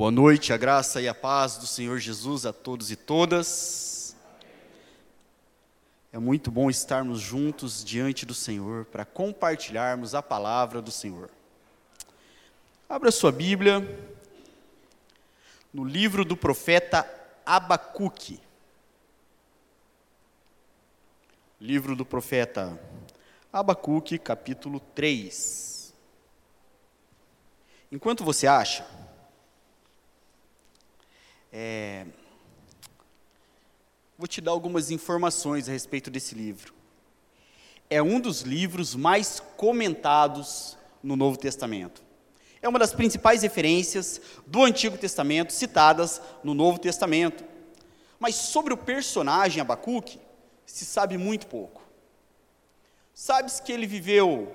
Boa noite, a graça e a paz do Senhor Jesus a todos e todas. É muito bom estarmos juntos diante do Senhor para compartilharmos a palavra do Senhor. Abra sua Bíblia no livro do profeta Abacuque. Livro do profeta Abacuque, capítulo 3. Enquanto você acha, é, vou te dar algumas informações a respeito desse livro. É um dos livros mais comentados no Novo Testamento. É uma das principais referências do Antigo Testamento citadas no Novo Testamento. Mas sobre o personagem Abacuque, se sabe muito pouco. Sabe-se que ele viveu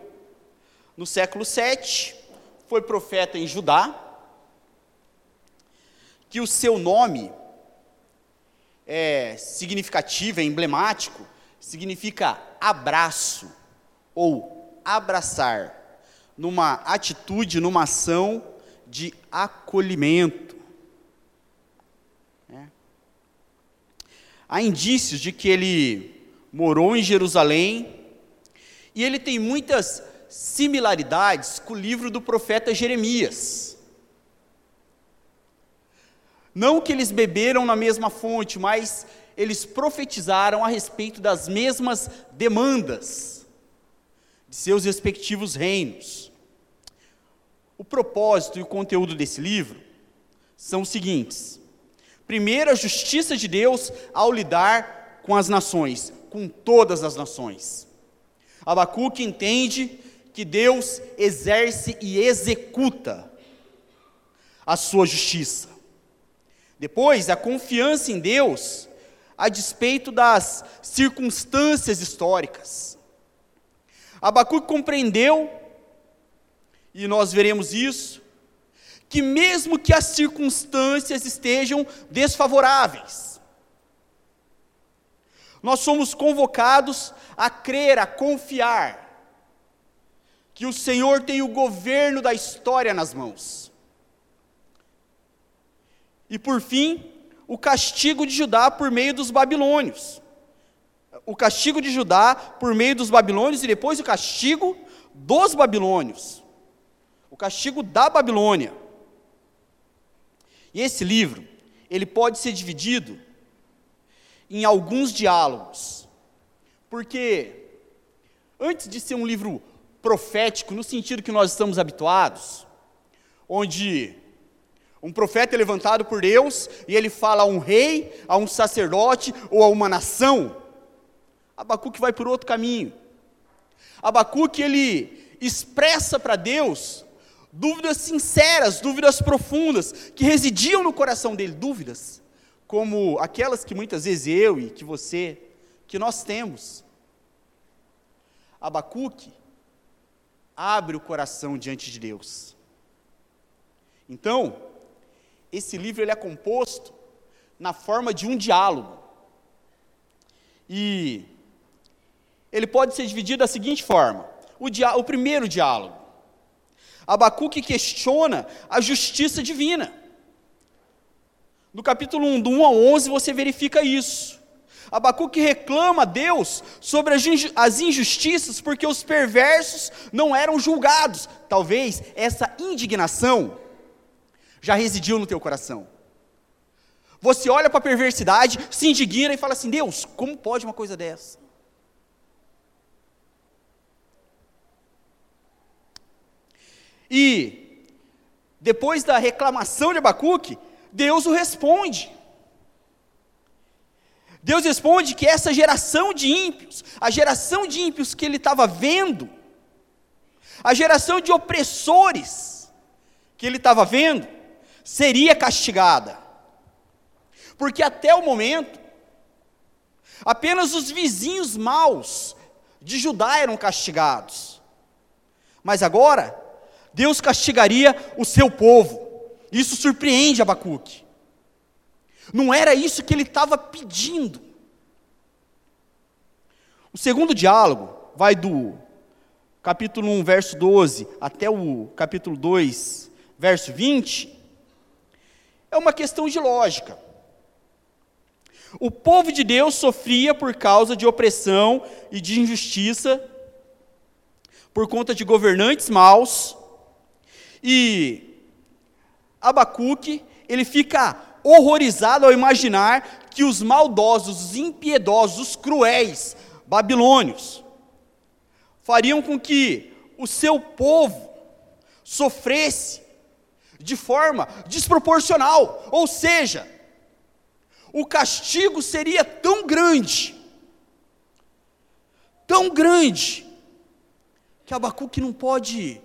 no século 7, foi profeta em Judá, que o seu nome é significativo, é emblemático, significa abraço ou abraçar, numa atitude, numa ação de acolhimento. É. Há indícios de que ele morou em Jerusalém e ele tem muitas similaridades com o livro do profeta Jeremias. Não que eles beberam na mesma fonte, mas eles profetizaram a respeito das mesmas demandas de seus respectivos reinos. O propósito e o conteúdo desse livro são os seguintes: primeiro, a justiça de Deus ao lidar com as nações, com todas as nações. Abacuque entende que Deus exerce e executa a sua justiça. Depois, a confiança em Deus a despeito das circunstâncias históricas. Abacuque compreendeu, e nós veremos isso, que mesmo que as circunstâncias estejam desfavoráveis, nós somos convocados a crer, a confiar, que o Senhor tem o governo da história nas mãos e por fim, o castigo de Judá por meio dos babilônios. O castigo de Judá por meio dos babilônios e depois o castigo dos babilônios. O castigo da Babilônia. E esse livro, ele pode ser dividido em alguns diálogos. Porque antes de ser um livro profético no sentido que nós estamos habituados, onde um profeta é levantado por Deus e ele fala a um rei, a um sacerdote ou a uma nação. Abacuque vai por outro caminho. Abacuque ele expressa para Deus dúvidas sinceras, dúvidas profundas que residiam no coração dele, dúvidas como aquelas que muitas vezes eu e que você, que nós temos. Abacuque abre o coração diante de Deus. Então, esse livro ele é composto na forma de um diálogo. E ele pode ser dividido da seguinte forma: o, dia, o primeiro diálogo. Abacuque questiona a justiça divina. No capítulo 1, do 1 ao 11, você verifica isso. Abacuque reclama a Deus sobre as injustiças porque os perversos não eram julgados. Talvez essa indignação já residiu no teu coração. Você olha para a perversidade, se indigna e fala assim: Deus, como pode uma coisa dessa? E, depois da reclamação de Abacuque, Deus o responde. Deus responde que essa geração de ímpios, a geração de ímpios que ele estava vendo, a geração de opressores que ele estava vendo, seria castigada. Porque até o momento, apenas os vizinhos maus de Judá eram castigados. Mas agora, Deus castigaria o seu povo. Isso surpreende Abacuque. Não era isso que ele estava pedindo. O segundo diálogo vai do capítulo 1, verso 12, até o capítulo 2, verso 20 É uma questão de lógica. O povo de Deus sofria por causa de opressão e de injustiça, por conta de governantes maus, e Abacuque, ele fica horrorizado ao imaginar que os maldosos, os impiedosos, os cruéis babilônios fariam com que o seu povo sofresse de forma desproporcional, ou seja, o castigo seria tão grande, tão grande, que Abacuque não pode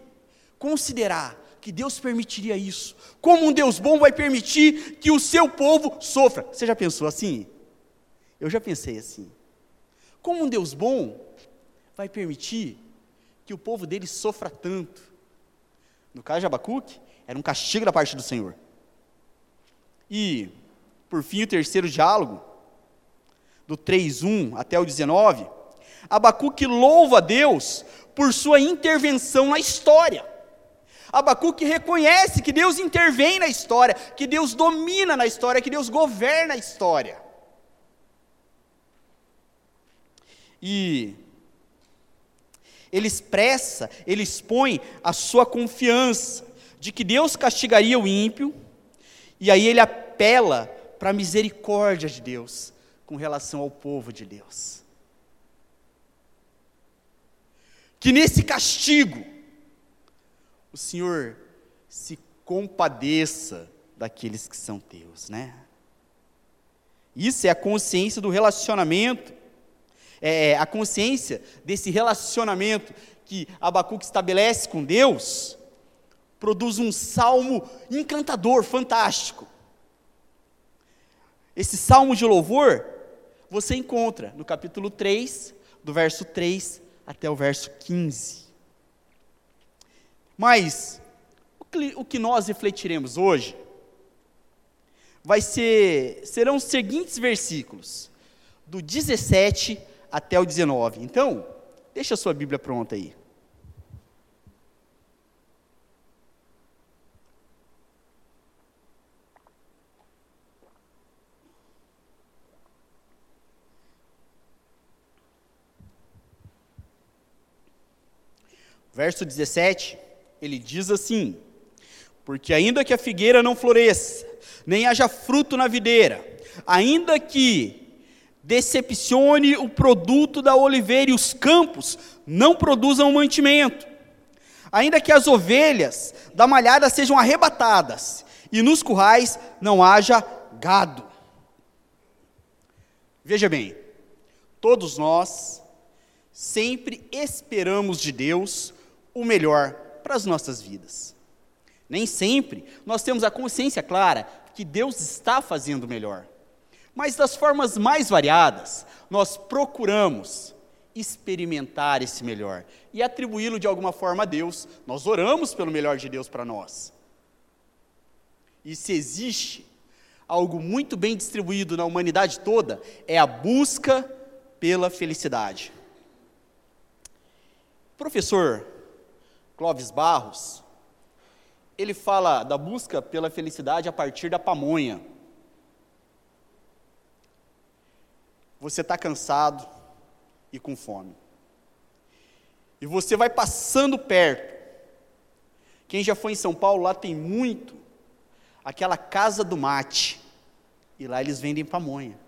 considerar que Deus permitiria isso. Como um Deus bom vai permitir que o seu povo sofra? Você já pensou assim? Eu já pensei assim. Como um Deus bom vai permitir que o povo dele sofra tanto? No caso de Abacuque, era um castigo da parte do Senhor. E por fim, o terceiro diálogo, do 3:1 até o 19, Abacuque louva a Deus por sua intervenção na história. Abacuque reconhece que Deus intervém na história, que Deus domina na história, que Deus governa a história. E ele expressa, ele expõe a sua confiança de que Deus castigaria o ímpio, e aí ele apela para a misericórdia de Deus com relação ao povo de Deus. Que nesse castigo, o Senhor se compadeça daqueles que são teus, né? Isso é a consciência do relacionamento, é a consciência desse relacionamento que Abacuque estabelece com Deus, produz um salmo encantador, fantástico. Esse salmo de louvor você encontra no capítulo 3, do verso 3 até o verso 15. Mas o que nós refletiremos hoje vai ser serão os seguintes versículos, do 17 até o 19. Então, deixa a sua Bíblia pronta aí. Verso 17, ele diz assim: Porque ainda que a figueira não floresça, nem haja fruto na videira, ainda que decepcione o produto da oliveira e os campos não produzam mantimento, ainda que as ovelhas da malhada sejam arrebatadas e nos currais não haja gado. Veja bem, todos nós sempre esperamos de Deus o melhor para as nossas vidas. Nem sempre nós temos a consciência clara que Deus está fazendo o melhor. Mas das formas mais variadas, nós procuramos experimentar esse melhor e atribuí-lo de alguma forma a Deus. Nós oramos pelo melhor de Deus para nós. E se existe algo muito bem distribuído na humanidade toda, é a busca pela felicidade. Professor Clóvis Barros, ele fala da busca pela felicidade a partir da pamonha. Você está cansado e com fome. E você vai passando perto. Quem já foi em São Paulo, lá tem muito aquela casa do mate. E lá eles vendem pamonha.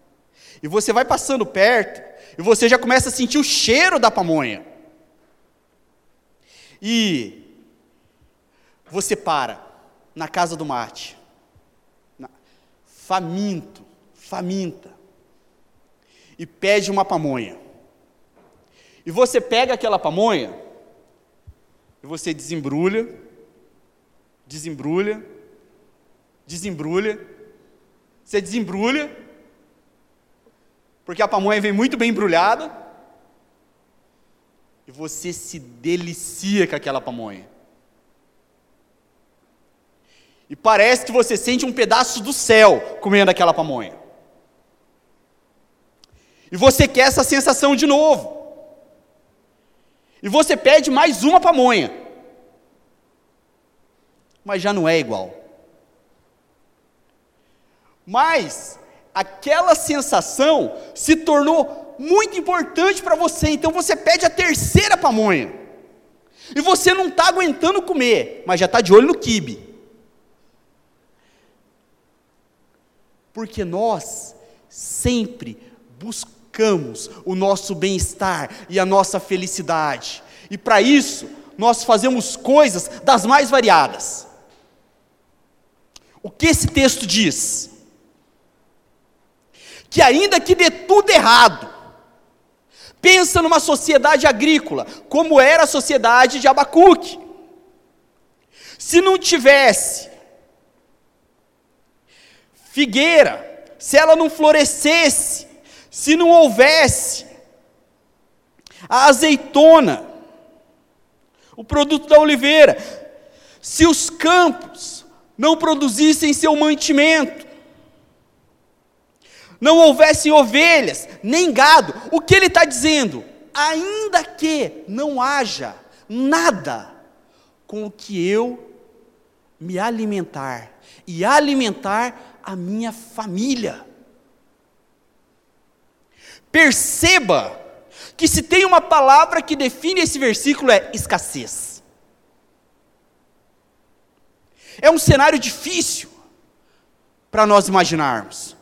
E você vai passando perto e você já começa a sentir o cheiro da pamonha. E você para na casa do mate, faminto, faminta, e pede uma pamonha. E você pega aquela pamonha, e você desembrulha, desembrulha, desembrulha, você desembrulha, porque a pamonha vem muito bem embrulhada, e você se delicia com aquela pamonha. E parece que você sente um pedaço do céu comendo aquela pamonha. E você quer essa sensação de novo. E você pede mais uma pamonha. Mas já não é igual. Mas aquela sensação se tornou muito importante para você, então você pede a terceira pamonha. E você não está aguentando comer, mas já está de olho no quibe. Porque nós sempre buscamos o nosso bem-estar e a nossa felicidade. E para isso, nós fazemos coisas das mais variadas. O que esse texto diz? Que ainda que dê tudo errado, pensa numa sociedade agrícola, como era a sociedade de Abacuque. Se não tivesse figueira, se ela não florescesse, se não houvesse a azeitona, o produto da oliveira, se os campos não produzissem seu mantimento, não houvessem ovelhas, nem gado, o que ele está dizendo? Ainda que não haja nada com o que eu me alimentar e alimentar a minha família. Perceba que se tem uma palavra que define esse versículo é escassez. É um cenário difícil para nós imaginarmos.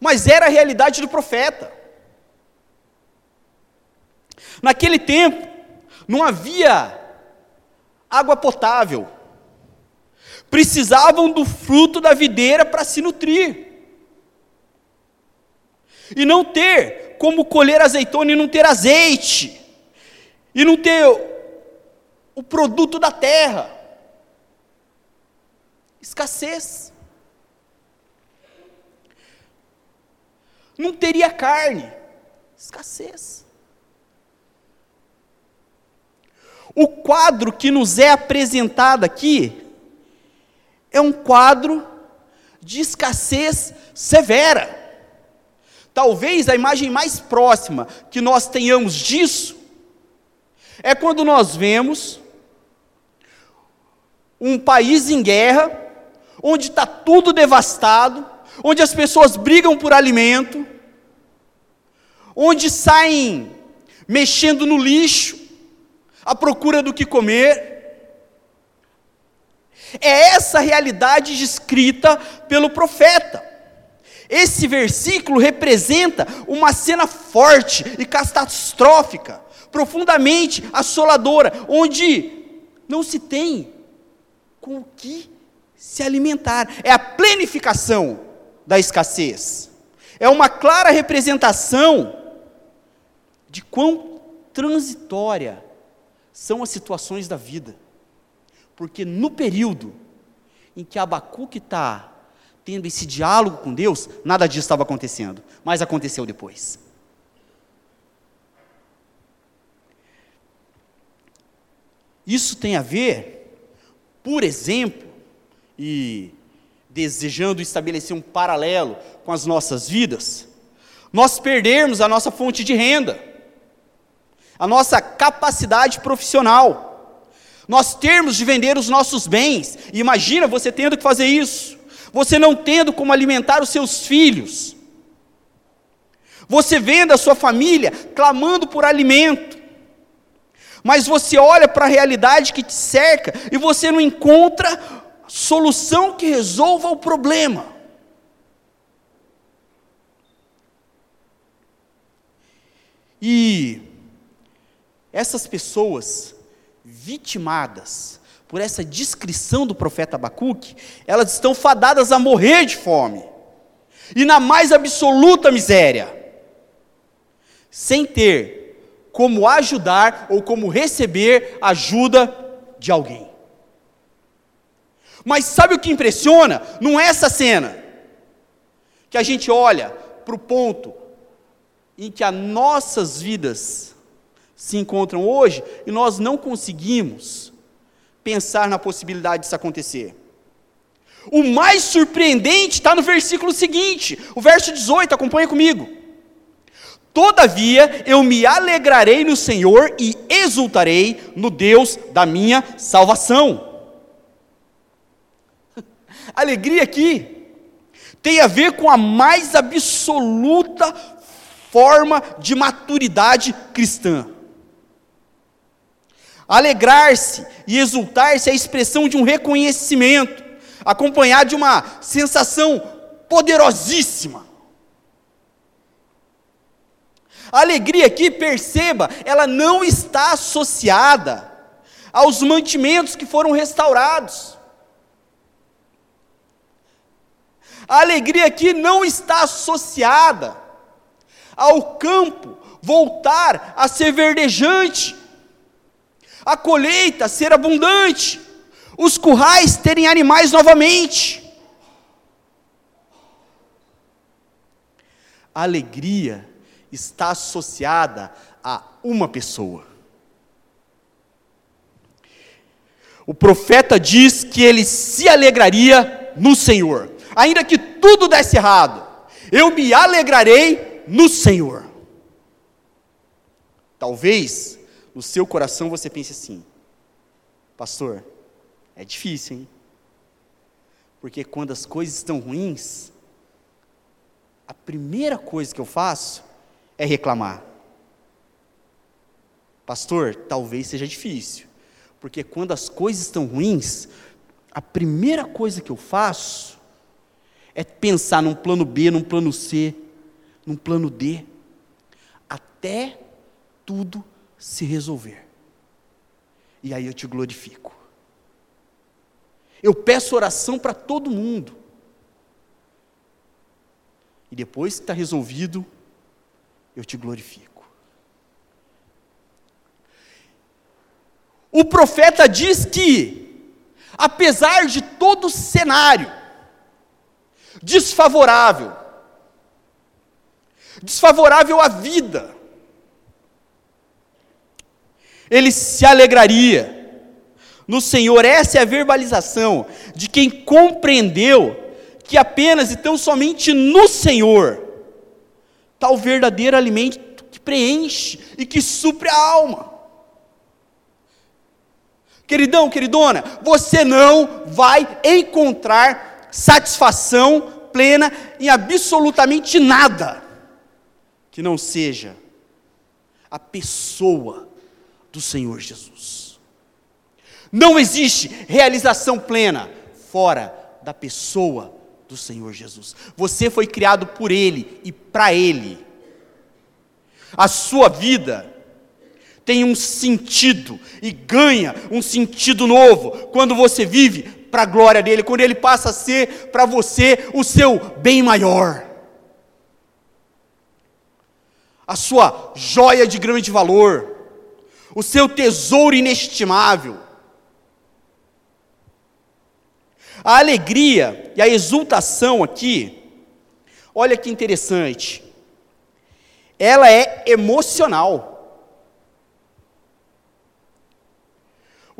Mas era a realidade do profeta. Naquele tempo, não havia água potável. Precisavam do fruto da videira para se nutrir. E não ter como colher azeitona e não ter azeite, e não ter o produto da terra. Escassez. Não teria carne. Escassez. O quadro que nos é apresentado aqui é um quadro de escassez severa. Talvez a imagem mais próxima que nós tenhamos disso é quando nós vemos um país em guerra, onde está tudo devastado, onde as pessoas brigam por alimento, onde saem mexendo no lixo, à procura do que comer. É essa realidade descrita pelo profeta. Esse versículo representa uma cena forte e catastrófica, profundamente assoladora, onde não se tem com o que se alimentar. É a plenificação da escassez. É uma clara representação de quão transitória são as situações da vida. Porque no período em que Abacuque está tendo esse diálogo com Deus, nada disso estava acontecendo, mas aconteceu depois. Isso tem a ver, por exemplo, e desejando estabelecer um paralelo com as nossas vidas, nós perdermos a nossa fonte de renda, a nossa capacidade profissional, nós termos de vender os nossos bens, imagina você tendo que fazer isso, você não tendo como alimentar os seus filhos, você vendo a sua família clamando por alimento, mas você olha para a realidade que te cerca e você não encontra solução que resolva o problema. E essas pessoas vitimadas por essa descrição do profeta Abacuque, elas estão fadadas a morrer de fome, e na mais absoluta miséria, sem ter como ajudar ou como receber ajuda de alguém. Mas sabe o que impressiona? Não é essa cena, que a gente olha para o ponto em que as nossas vidas se encontram hoje e nós não conseguimos pensar na possibilidade disso acontecer. O mais surpreendente está no versículo seguinte, o verso 18, acompanha comigo. Todavia eu me alegrarei no Senhor e exultarei no Deus da minha salvação. Alegria aqui tem a ver com a mais absoluta forma de maturidade cristã. Alegrar-se e exultar-se é a expressão de um reconhecimento, acompanhado de uma sensação poderosíssima. A alegria aqui, perceba, ela não está associada aos mantimentos que foram restaurados. A alegria aqui não está associada ao campo voltar a ser verdejante, a colheita ser abundante, os currais terem animais novamente. A alegria está associada a uma pessoa. O profeta diz que ele se alegraria no Senhor, ainda que tudo desse errado, eu me alegrarei no Senhor. Talvez no seu coração você pense assim, pastor, é difícil, hein? Porque quando as coisas estão ruins, a primeira coisa que eu faço é reclamar. Pastor, talvez seja difícil, porque quando as coisas estão ruins, a primeira coisa que eu faço é pensar num plano B, num plano C, num plano D, até tudo se resolver. E aí eu te glorifico. Eu peço oração para todo mundo. E depois que está resolvido, eu te glorifico. O profeta diz que, apesar de todo o cenário desfavorável, desfavorável à vida, ele se alegraria no Senhor. Essa é a verbalização de quem compreendeu que apenas e tão somente no Senhor está o verdadeiro alimento que preenche e que supre a alma. Queridão, queridona, você não vai encontrar satisfação plena em absolutamente nada que não seja a pessoa do Senhor Jesus. Não existe realização plena fora da pessoa do Senhor Jesus. Você foi criado por Ele e para Ele. A sua vida tem um sentido e ganha um sentido novo quando você vive para a glória dele, quando ele passa a ser para você o seu bem maior. A sua joia de grande valor, o seu tesouro inestimável A alegria e a exultação aqui, olha que interessante, ela é emocional.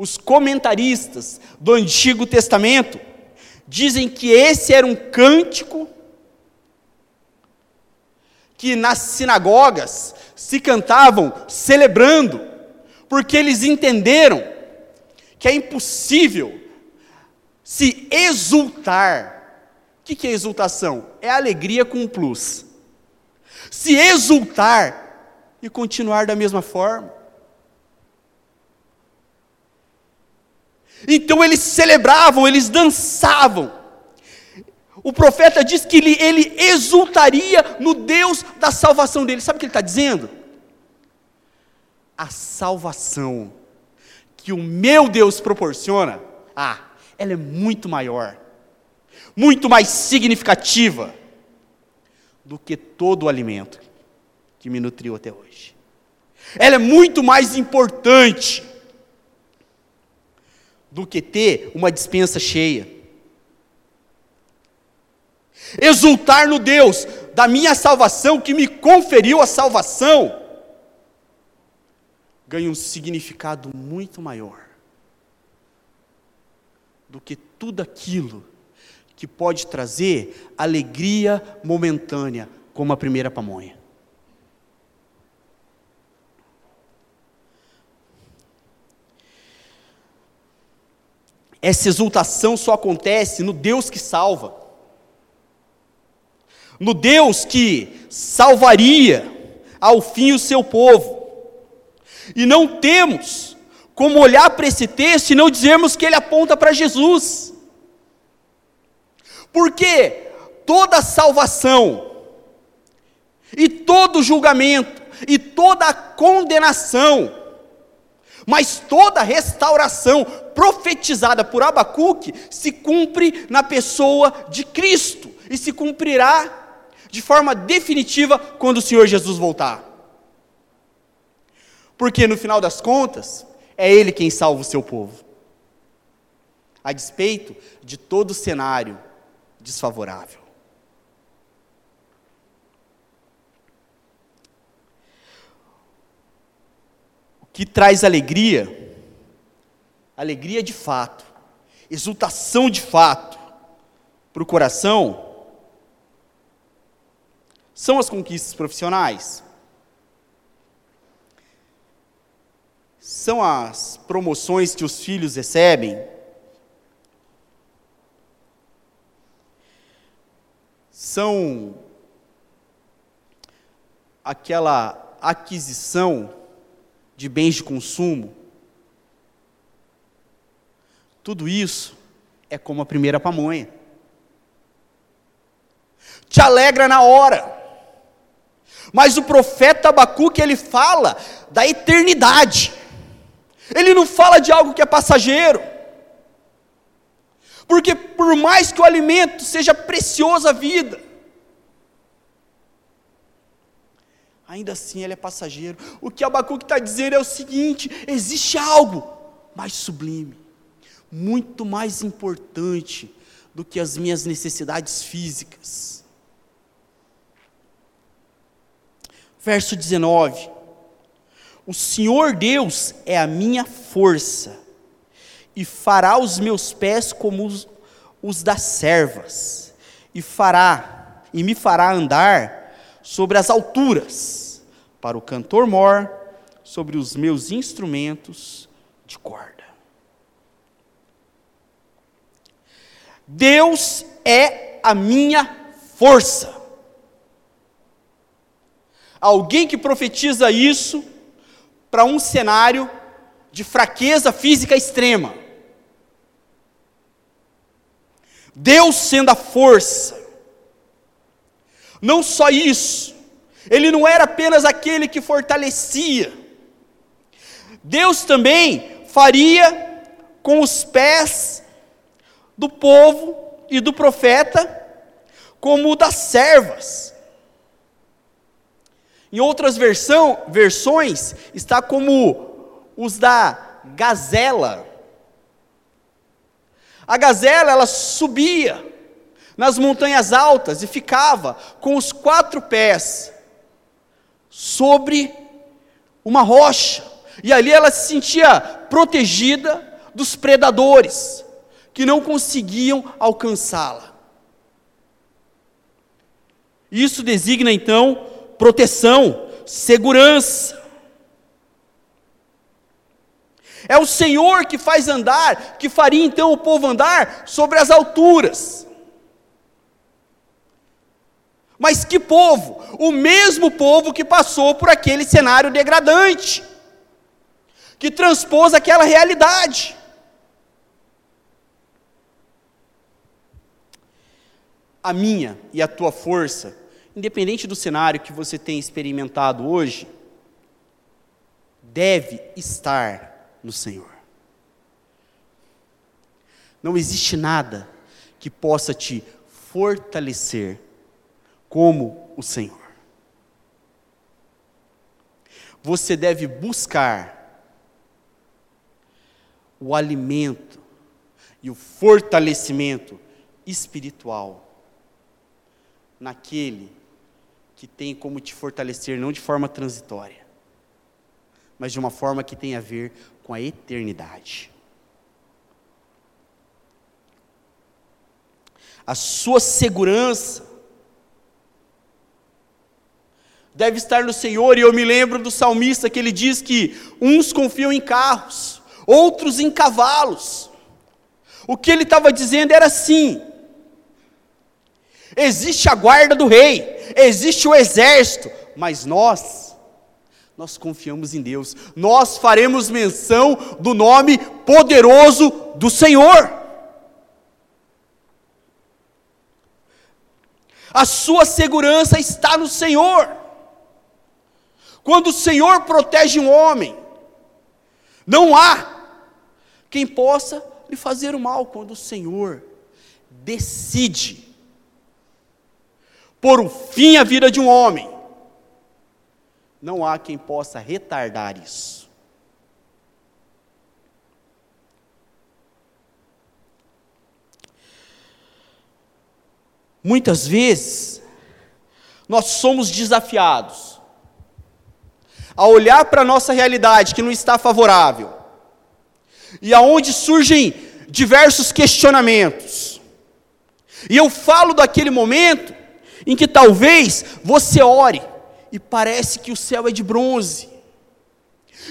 Os comentaristas do Antigo Testamento dizem que esse era um cântico que nas sinagogas se cantavam celebrando, porque eles entenderam que é impossível se exultar. O que é exultação? É alegria com um plus. Se exultar e continuar da mesma forma. Então eles celebravam, eles dançavam. O profeta diz que ele, ele exultaria no Deus da salvação dele. Sabe o que ele está dizendo? A salvação que o meu Deus proporciona. Ah, ela é muito maior, muito mais significativa do que todo o alimento que me nutriu até hoje. Ela é muito mais importante do que ter uma dispensa cheia. Exultar no Deus da minha salvação, que me conferiu a salvação, ganha um significado muito maior do que tudo aquilo que pode trazer alegria momentânea, como a primeira pamonha. Essa exultação só acontece no Deus que salva. no Deus que salvaria ao fim o seu povo. E não temos como olhar para esse texto e não dizermos que ele aponta para Jesus. Porque toda salvação, e todo julgamento, e toda condenação, mas toda restauração profetizada por Abacuque se cumpre na pessoa de Cristo e se cumprirá de forma definitiva quando o Senhor Jesus voltar. Porque no final das contas, é Ele quem salva o seu povo, a despeito de todo cenário desfavorável. O que traz alegria, alegria de fato, exultação de fato para o coração, são as conquistas profissionais. São as promoções que os filhos recebem. São aquela aquisição de bens de consumo. Tudo isso é como a primeira pamonha. Te alegra na hora. Mas o profeta Abacuque, ele fala da eternidade. Ele não fala de algo que é passageiro. Porque por mais que o alimento seja precioso à vida, ainda assim ele é passageiro. O que Abacuque está dizendo é o seguinte: existe algo mais sublime, muito mais importante do que as minhas necessidades físicas. verso 19: O Senhor Deus é a minha força, e fará os meus pés como os, os das servas, e fará, e me fará andar sobre as alturas, para o cantor mor, sobre os meus instrumentos de corda. Deus é a minha força. Alguém que profetiza isso para um cenário de fraqueza física extrema. Deus sendo a força. Não só isso, ele não era apenas aquele que fortalecia. Deus também faria com os pés do povo e do profeta como o das servas. Em outras versão, versões, está como os da gazela. A gazela, ela subia nas montanhas altas e ficava com os quatro pés sobre uma rocha. E ali ela se sentia protegida dos predadores que não conseguiam alcançá-la. Isso designa então proteção, segurança. É o Senhor que faz andar, que faria então o povo andar sobre as alturas. Mas que povo? O mesmo povo que passou por aquele cenário degradante, que transpôs aquela realidade. A minha e a tua força independente do cenário que você tem experimentado hoje, deve estar no Senhor. Não existe nada que possa te fortalecer como o Senhor. Você deve buscar o alimento e o fortalecimento espiritual naquele que tem como te fortalecer não de forma transitória, mas de uma forma que tem a ver com a eternidade. A sua segurança deve estar no Senhor, e eu me lembro do salmista que ele diz que uns confiam em carros, outros em cavalos. O que ele estava dizendo era assim: existe a guarda do rei, existe o exército, mas nós, nós confiamos em Deus, nós faremos menção do nome poderoso do Senhor. A sua segurança está no Senhor. Quando o Senhor protege um homem, não há quem possa lhe fazer o mal. Quando o Senhor decide por um fim à vida de um homem, não há quem possa retardar isso. Muitas vezes, nós somos desafiados a olhar para a nossa realidade que não está favorável, e aonde surgem diversos questionamentos. E eu falo daquele momento em que talvez você ore e parece que o céu é de bronze.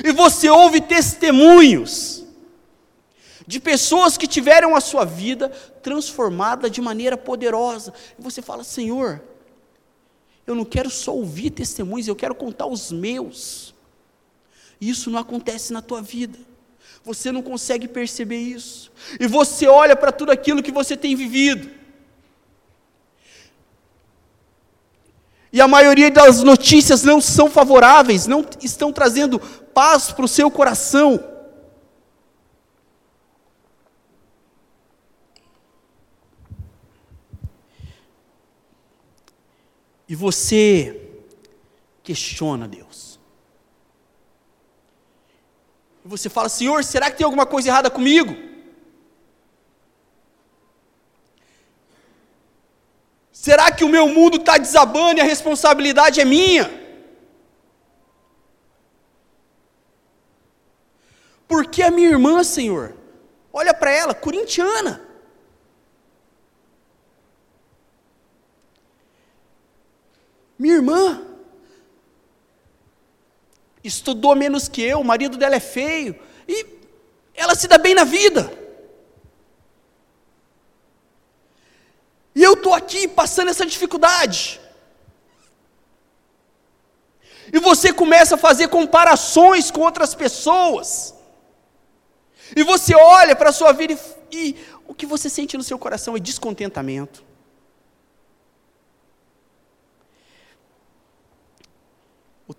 E você ouve testemunhos de pessoas que tiveram a sua vida transformada de maneira poderosa. E você fala: Senhor, eu não quero só ouvir testemunhos, eu quero contar os meus. Isso não acontece na tua vida. Você não consegue perceber isso. E você olha para tudo aquilo que você tem vivido. E a maioria das notícias não são favoráveis, não estão trazendo paz para o seu coração. E você questiona Deus. E você fala: Senhor, será que tem alguma coisa errada comigo? Será que o meu mundo está desabando e a responsabilidade é minha? Porque a minha irmã, Senhor, olha para ela, corintiana. Minha irmã estudou menos que eu, o marido dela é feio, e ela se dá bem na vida. E eu estou aqui passando essa dificuldade. E você começa a fazer comparações com outras pessoas. E você olha para a sua vida e, e o que você sente no seu coração é descontentamento.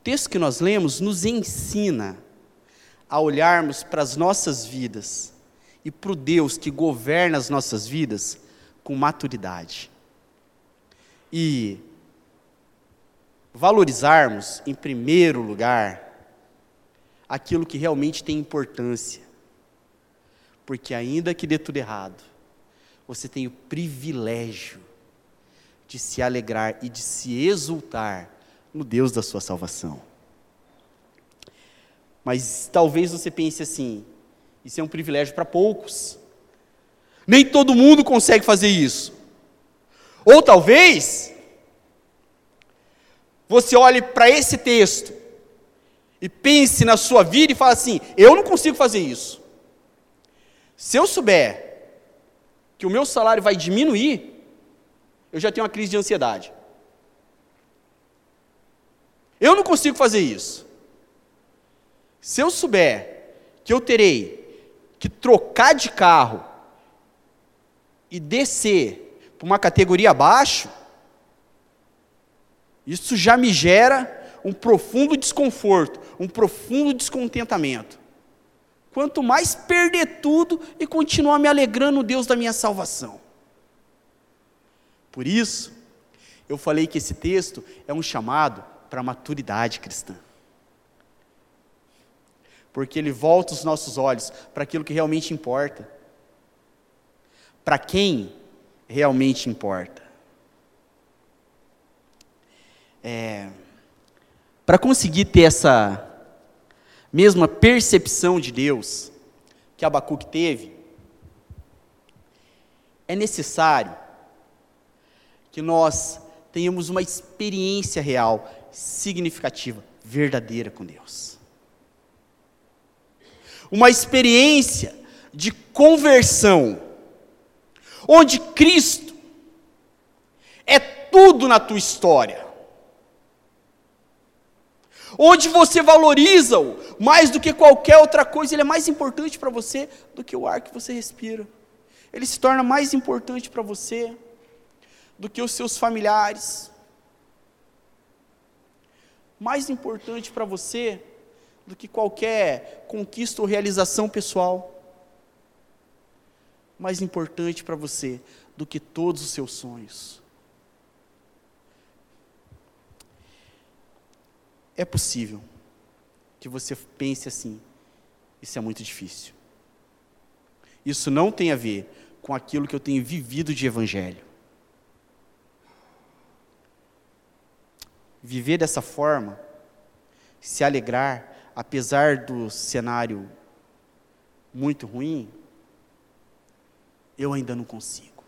Texto que nós lemos nos ensina a olharmos para as nossas vidas e para o Deus que governa as nossas vidas com maturidade. E valorizarmos, em primeiro lugar, aquilo que realmente tem importância. Porque, ainda que dê tudo errado, você tem o privilégio de se alegrar e de se exultar no Deus da sua salvação. Mas talvez você pense assim: isso é um privilégio para poucos. Nem todo mundo consegue fazer isso. Ou talvez você olhe para esse texto e pense na sua vida e fale assim: eu não consigo fazer isso. Se eu souber que o meu salário vai diminuir, eu já tenho uma crise de ansiedade. Eu não consigo fazer isso. Se eu souber que eu terei que trocar de carro e descer para uma categoria abaixo, isso já me gera um profundo desconforto, um profundo descontentamento. Quanto mais perder tudo e continuar me alegrando no Deus da minha salvação. Por isso, eu falei que esse texto é um chamado para a maturidade cristã. Porque ele volta os nossos olhos para aquilo que realmente importa para quem realmente importa. É, para conseguir ter essa mesma percepção de Deus que Abacuque teve, é necessário que nós tenhamos uma experiência real, significativa, verdadeira com Deus. Uma experiência de conversão onde Cristo é tudo na tua história. Onde você valoriza-o mais do que qualquer outra coisa, ele é mais importante para você do que o ar que você respira. Ele se torna mais importante para você do que os seus familiares. Mais importante para você do que qualquer conquista ou realização pessoal. Mais importante para você do que todos os seus sonhos. É possível que você pense assim: isso é muito difícil. Isso não tem a ver com aquilo que eu tenho vivido de evangelho. Viver dessa forma, se alegrar, apesar do cenário muito ruim, eu ainda não consigo.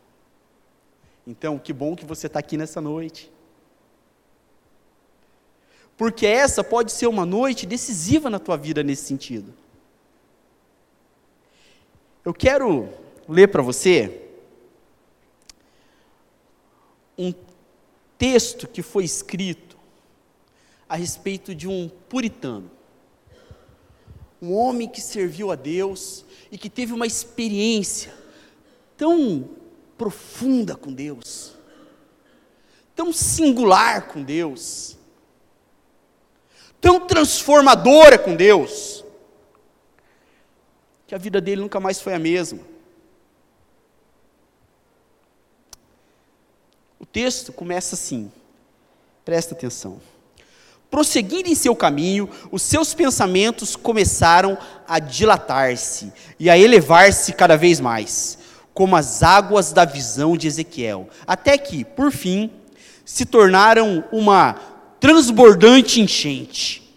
Então, que bom que você está aqui nessa noite. Porque essa pode ser uma noite decisiva na tua vida nesse sentido. Eu quero ler para você um texto que foi escrito a respeito de um puritano. Um homem que serviu a Deus e que teve uma experiência tão profunda com Deus, tão singular com Deus, tão transformadora com Deus, que a vida dele nunca mais foi a mesma. O texto começa assim, presta atenção. Prosseguindo em seu caminho, os seus pensamentos começaram a dilatar-se e a elevar-se cada vez mais, como as águas da visão de Ezequiel, até que, por fim, se tornaram uma transbordante enchente.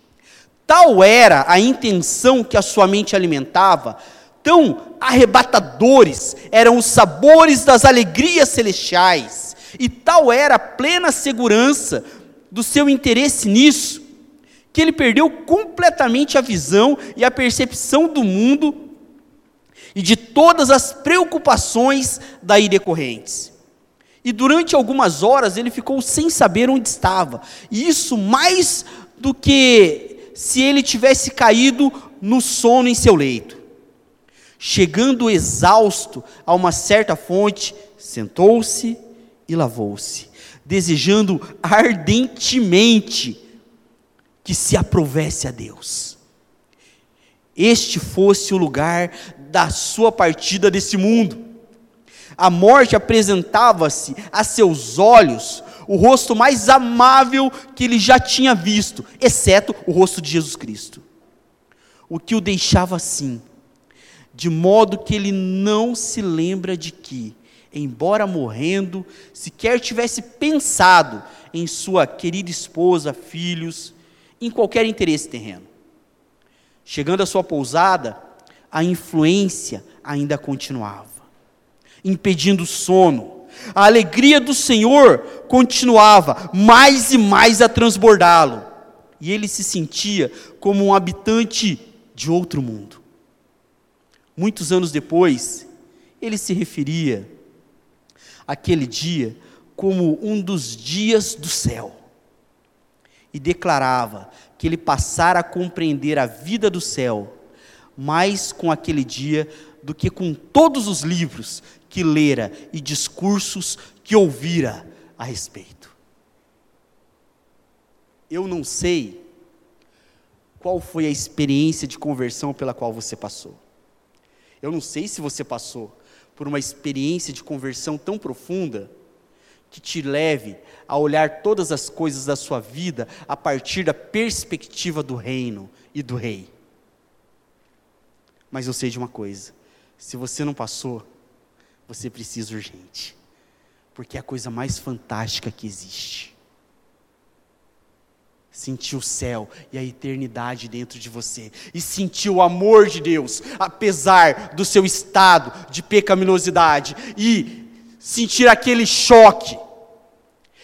Tal era a intenção que a sua mente alimentava, tão arrebatadores eram os sabores das alegrias celestiais, e tal era a plena segurança do seu interesse nisso, que ele perdeu completamente a visão e a percepção do mundo e de todas as preocupações daí decorrentes. E durante algumas horas ele ficou sem saber onde estava. E isso mais do que se ele tivesse caído no sono em seu leito. Chegando exausto a uma certa fonte, sentou-se e lavou-se, desejando ardentemente que se aprovesse a Deus. Este fosse o lugar da sua partida desse mundo a morte apresentava-se a seus olhos o rosto mais amável que ele já tinha visto, exceto o rosto de Jesus Cristo. O que o deixava assim, de modo que ele não se lembra de que, embora morrendo, sequer tivesse pensado em sua querida esposa, filhos, em qualquer interesse terreno. Chegando à sua pousada, a influência ainda continuava impedindo o sono. A alegria do Senhor continuava mais e mais a transbordá-lo, e ele se sentia como um habitante de outro mundo. Muitos anos depois, ele se referia àquele dia como um dos dias do céu e declarava que ele passara a compreender a vida do céu mais com aquele dia do que com todos os livros que lera e discursos que ouvira a respeito. Eu não sei qual foi a experiência de conversão pela qual você passou. Eu não sei se você passou por uma experiência de conversão tão profunda que te leve a olhar todas as coisas da sua vida a partir da perspectiva do reino e do rei. Mas eu sei de uma coisa: se você não passou, você precisa urgente, porque é a coisa mais fantástica que existe. Sentir o céu e a eternidade dentro de você, e sentir o amor de Deus, apesar do seu estado de pecaminosidade, e sentir aquele choque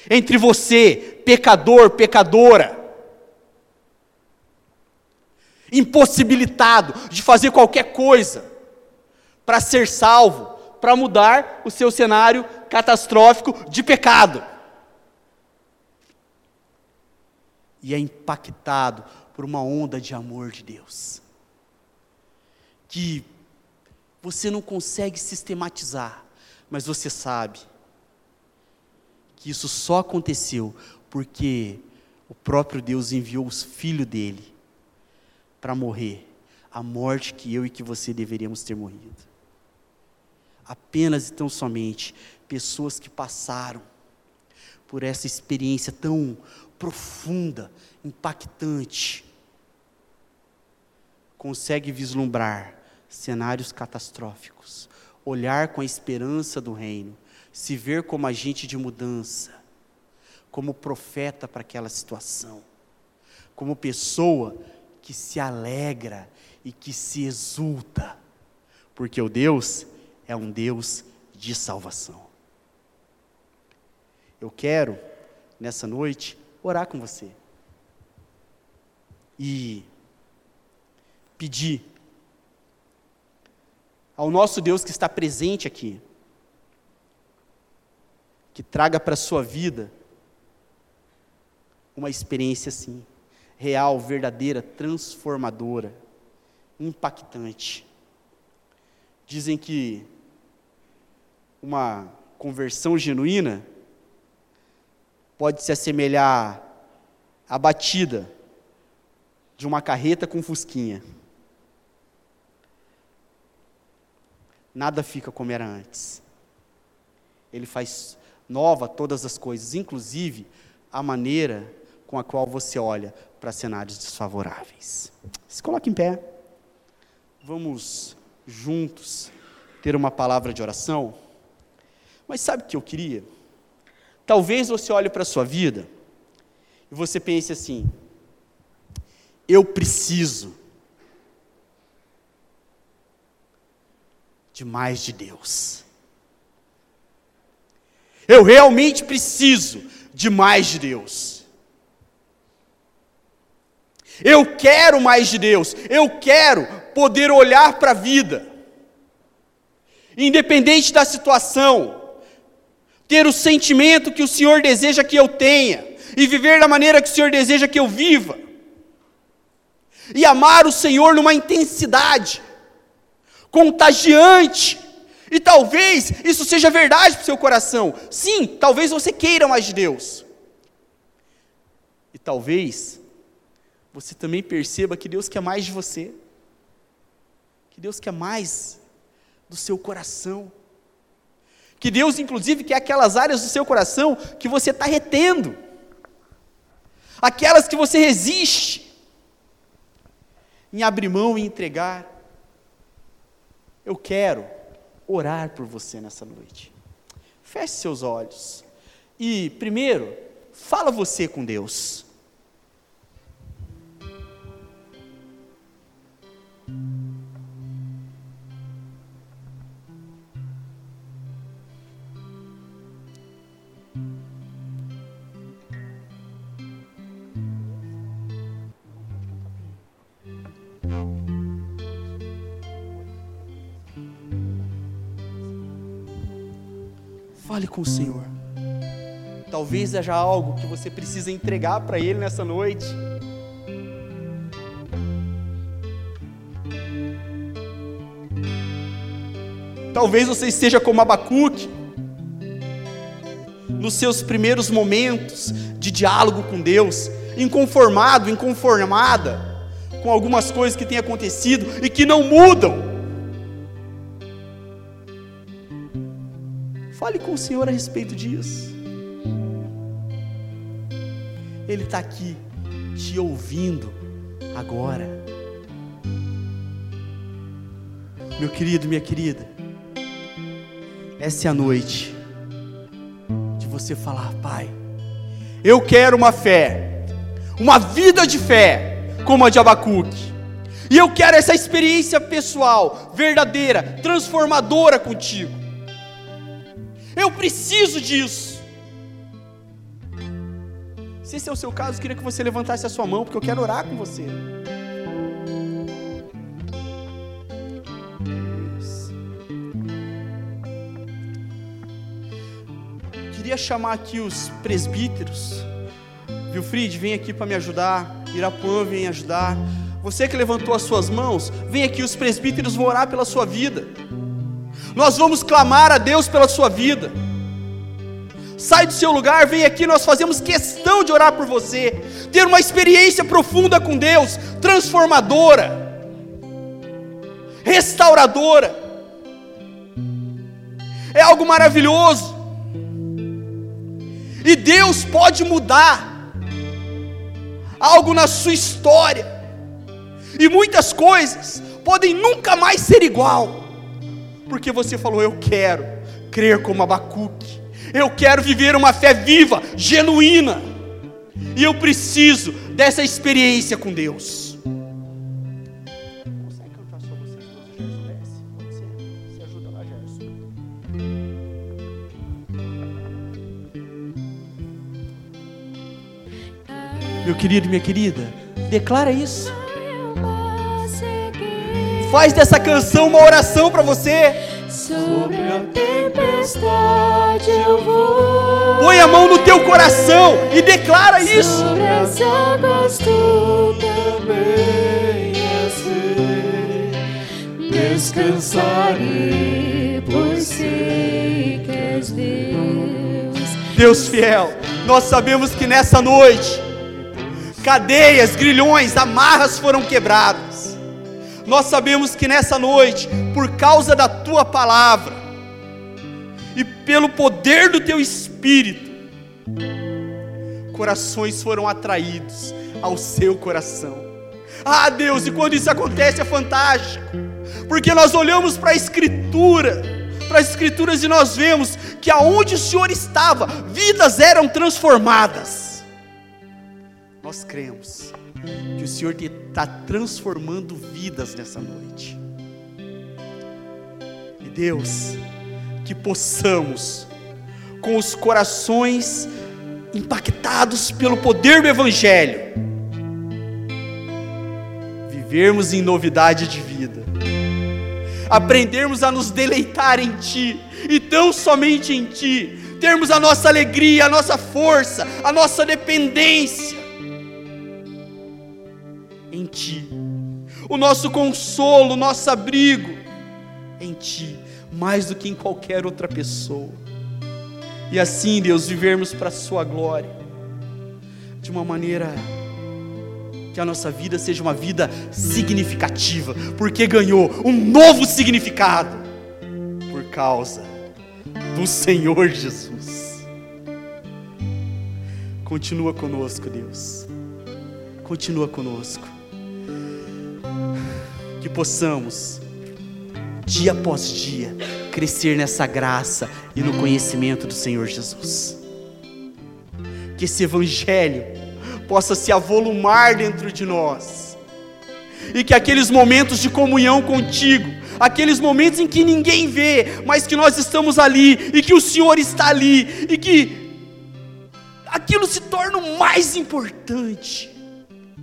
entre você, pecador, pecadora, impossibilitado de fazer qualquer coisa para ser salvo, para mudar o seu cenário catastrófico de pecado. E é impactado por uma onda de amor de Deus. Que você não consegue sistematizar, mas você sabe que isso só aconteceu porque o próprio Deus enviou o filho dele para morrer a morte que eu e que você deveríamos ter morrido. Apenas e tão somente pessoas que passaram por essa experiência tão profunda, impactante, consegue vislumbrar cenários catastróficos, olhar com a esperança do reino, se ver como agente de mudança, como profeta para aquela situação, como pessoa que se alegra e que se exulta, porque o Deus é um Deus de salvação. Eu quero, nessa noite, orar com você e pedir ao nosso Deus que está presente aqui, que traga para a sua vida uma experiência assim, real, verdadeira, transformadora impactante. Dizem que uma conversão genuína pode se assemelhar à batida de uma carreta com fusquinha. Nada fica como era antes. Ele faz nova todas as coisas, inclusive a maneira com a qual você olha para cenários desfavoráveis. Se coloque em pé. Vamos juntos ter uma palavra de oração? Mas sabe o que eu queria? Talvez você olhe para a sua vida e você pense assim: eu preciso de mais de Deus. Eu realmente preciso de mais de Deus. Eu quero mais de Deus. Eu quero poder olhar para a vida, independente da situação, ter o sentimento que o Senhor deseja que eu tenha e viver da maneira que o Senhor deseja que eu viva. E amar o Senhor numa intensidade contagiante. E talvez isso seja verdade para o seu coração. Sim, talvez você queira mais de Deus. E talvez você também perceba que Deus quer mais de você, que Deus quer mais do seu coração, que Deus, inclusive, quer aquelas áreas do seu coração que você está retendo, aquelas que você resiste em abrir mão e entregar. Eu quero orar por você nessa noite. Feche seus olhos e, primeiro, fala você com Deus. Fale com o Senhor. Talvez haja algo que você precisa entregar para Ele nessa noite. Talvez você esteja como Abacuque, nos seus primeiros momentos de diálogo com Deus, inconformado, inconformada com algumas coisas que têm acontecido e que não mudam. Fale com o Senhor a respeito disso. Ele está aqui te ouvindo agora. Meu querido, minha querida, essa é a noite de você falar, Pai, eu quero uma fé, uma vida de fé, como a de Abacuque. E eu quero essa experiência pessoal, verdadeira, transformadora contigo. Eu preciso disso. Se esse é o seu caso, eu queria que você levantasse a sua mão, porque eu quero orar com você. queria chamar aqui os presbíteros. Wilfried, vem aqui para me ajudar. Irapuã, vem ajudar. Você que levantou as suas mãos, vem aqui, os presbíteros vão orar pela sua vida. Nós vamos clamar a Deus pela sua vida. Sai do seu lugar, vem aqui, nós fazemos questão de orar por você, ter uma experiência profunda com Deus, transformadora, restauradora. É algo maravilhoso. E Deus pode mudar algo na sua história. E muitas coisas podem nunca mais ser igual. Porque você falou, eu quero crer como Abacuque. Eu quero viver uma fé viva, genuína. E eu preciso dessa experiência com Deus. Meu querido, minha querida, declara isso. Faz dessa canção uma oração para você. Sobre a tempestade eu vou. Põe a mão no teu coração e declara isso. Sobre as águas tu também Descansarei, pois sei que és Deus. Deus fiel, nós sabemos que nessa noite cadeias, grilhões, amarras foram quebradas. Nós sabemos que nessa noite, por causa da tua palavra e pelo poder do teu espírito, corações foram atraídos ao seu coração. Ah, Deus, e quando isso acontece é fantástico, porque nós olhamos para a Escritura, para as Escrituras e nós vemos que aonde o Senhor estava, vidas eram transformadas nós cremos que o Senhor está transformando vidas nessa noite. E Deus, que possamos, com os corações impactados pelo poder do Evangelho, vivermos em novidade de vida, aprendermos a nos deleitar em Ti, e tão somente em Ti, termos a nossa alegria, a nossa força, a nossa dependência, Ti. O nosso consolo, o nosso abrigo em Ti, mais do que em qualquer outra pessoa. E assim, Deus, vivermos para a Sua glória, de uma maneira que a nossa vida seja uma vida significativa, porque ganhou um novo significado por causa do Senhor Jesus. Continua conosco, Deus. Continua conosco que possamos, dia após dia, crescer nessa graça e no conhecimento do Senhor Jesus. Que esse Evangelho possa se avolumar dentro de nós, e que aqueles momentos de comunhão contigo, aqueles momentos em que ninguém vê, mas que nós estamos ali, e que o Senhor está ali, e que aquilo se torna o mais importante.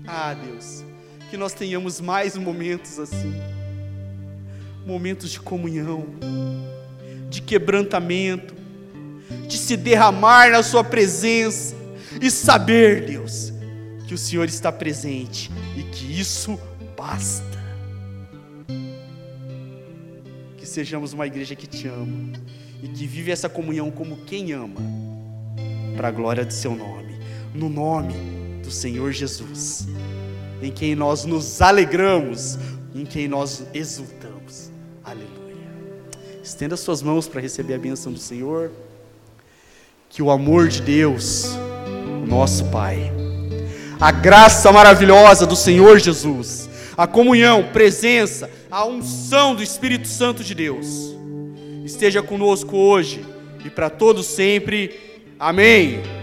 Ah, Deus que nós tenhamos mais momentos assim momentos de comunhão, de quebrantamento, de se derramar na Sua presença e saber, Deus, que o Senhor está presente e que isso basta. Que sejamos uma igreja que te ama e que vive essa comunhão como quem ama, para a glória do Seu nome, no nome do Senhor Jesus em quem nós nos alegramos, em quem nós exultamos. Aleluia. Estenda suas mãos para receber a bênção do Senhor. Que o amor de Deus, nosso Pai, a graça maravilhosa do Senhor Jesus, a comunhão, presença, a unção do Espírito Santo de Deus, esteja conosco hoje e para todos sempre. Amém.